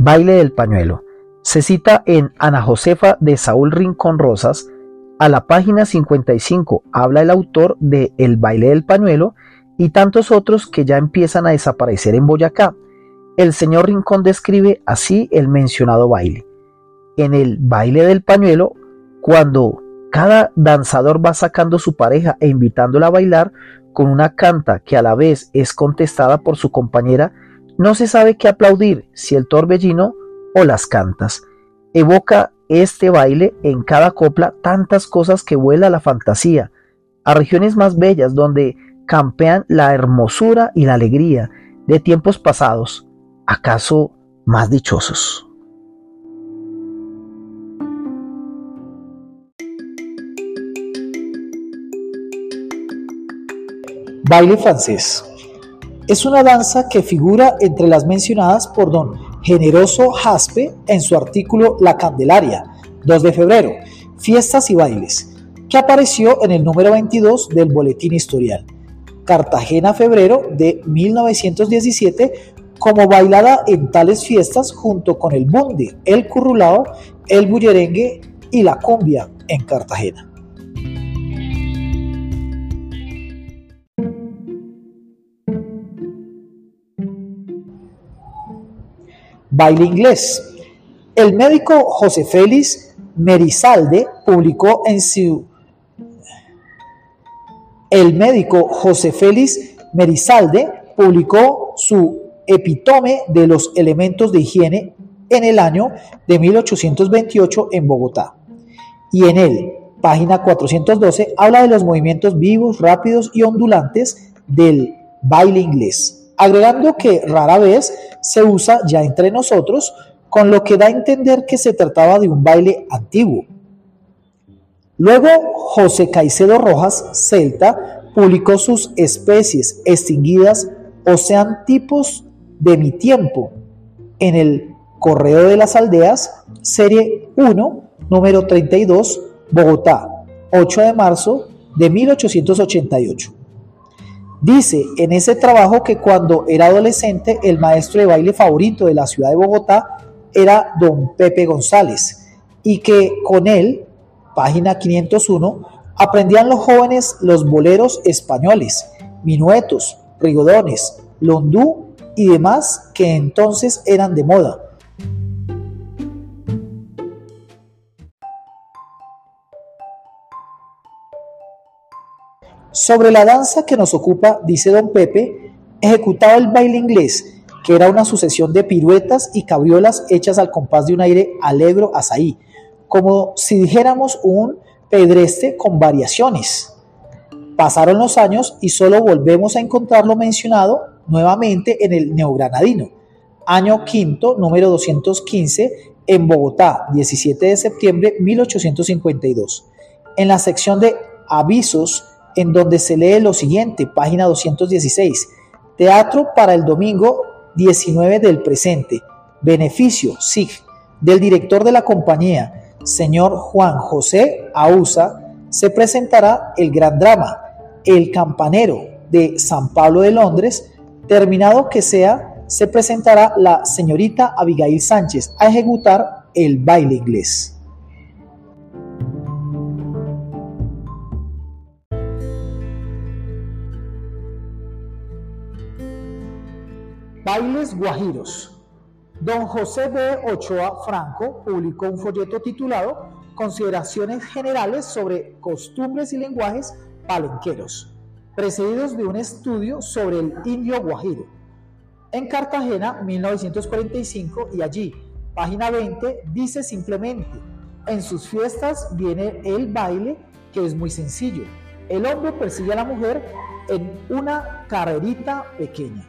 Baile del pañuelo. Se cita en Ana Josefa de Saúl Rincón Rosas. A la página 55 habla el autor de El baile del pañuelo y tantos otros que ya empiezan a desaparecer en Boyacá. El señor Rincón describe así el mencionado baile. En el baile del pañuelo, cuando cada danzador va sacando su pareja e invitándola a bailar con una canta que a la vez es contestada por su compañera, no se sabe qué aplaudir, si el torbellino o las cantas. Evoca este baile en cada copla tantas cosas que vuela la fantasía, a regiones más bellas donde campean la hermosura y la alegría de tiempos pasados, acaso más dichosos. Baile francés. Es una danza que figura entre las mencionadas por don Generoso Jaspe en su artículo La Candelaria, 2 de febrero, Fiestas y Bailes, que apareció en el número 22 del Boletín Historial. Cartagena, febrero de 1917, como bailada en tales fiestas junto con el bunde, el currulao, el bullerengue y la cumbia en Cartagena. Baile inglés. El médico José Félix Merizalde publicó en su el médico José Félix Merizalde publicó su epitome de los elementos de higiene en el año de 1828 en Bogotá. Y en él, página 412, habla de los movimientos vivos, rápidos y ondulantes del baile inglés, agregando que rara vez se usa ya entre nosotros, con lo que da a entender que se trataba de un baile antiguo. Luego, José Caicedo Rojas, celta, publicó sus especies extinguidas o sean tipos de mi tiempo en el Correo de las Aldeas, serie 1, número 32, Bogotá, 8 de marzo de 1888. Dice en ese trabajo que cuando era adolescente el maestro de baile favorito de la ciudad de Bogotá era don Pepe González y que con él, página 501, aprendían los jóvenes los boleros españoles, minuetos, rigodones, londú y demás que entonces eran de moda. Sobre la danza que nos ocupa, dice don Pepe, ejecutaba el baile inglés, que era una sucesión de piruetas y cabriolas hechas al compás de un aire alegro azaí, como si dijéramos un pedreste con variaciones. Pasaron los años y solo volvemos a encontrarlo mencionado nuevamente en el Neogranadino, año quinto, número 215, en Bogotá, 17 de septiembre 1852. En la sección de avisos, en donde se lee lo siguiente, página 216, Teatro para el domingo 19 del presente, beneficio, SIG, del director de la compañía, señor Juan José Ausa, se presentará el gran drama, El Campanero de San Pablo de Londres, Terminado que sea, se presentará la señorita Abigail Sánchez a ejecutar el baile inglés. Bailes Guajiros. Don José B. Ochoa Franco publicó un folleto titulado Consideraciones Generales sobre Costumbres y Lenguajes Palenqueros precedidos de un estudio sobre el indio guajiro. En Cartagena, 1945, y allí, página 20, dice simplemente, en sus fiestas viene el baile, que es muy sencillo. El hombre persigue a la mujer en una carrerita pequeña.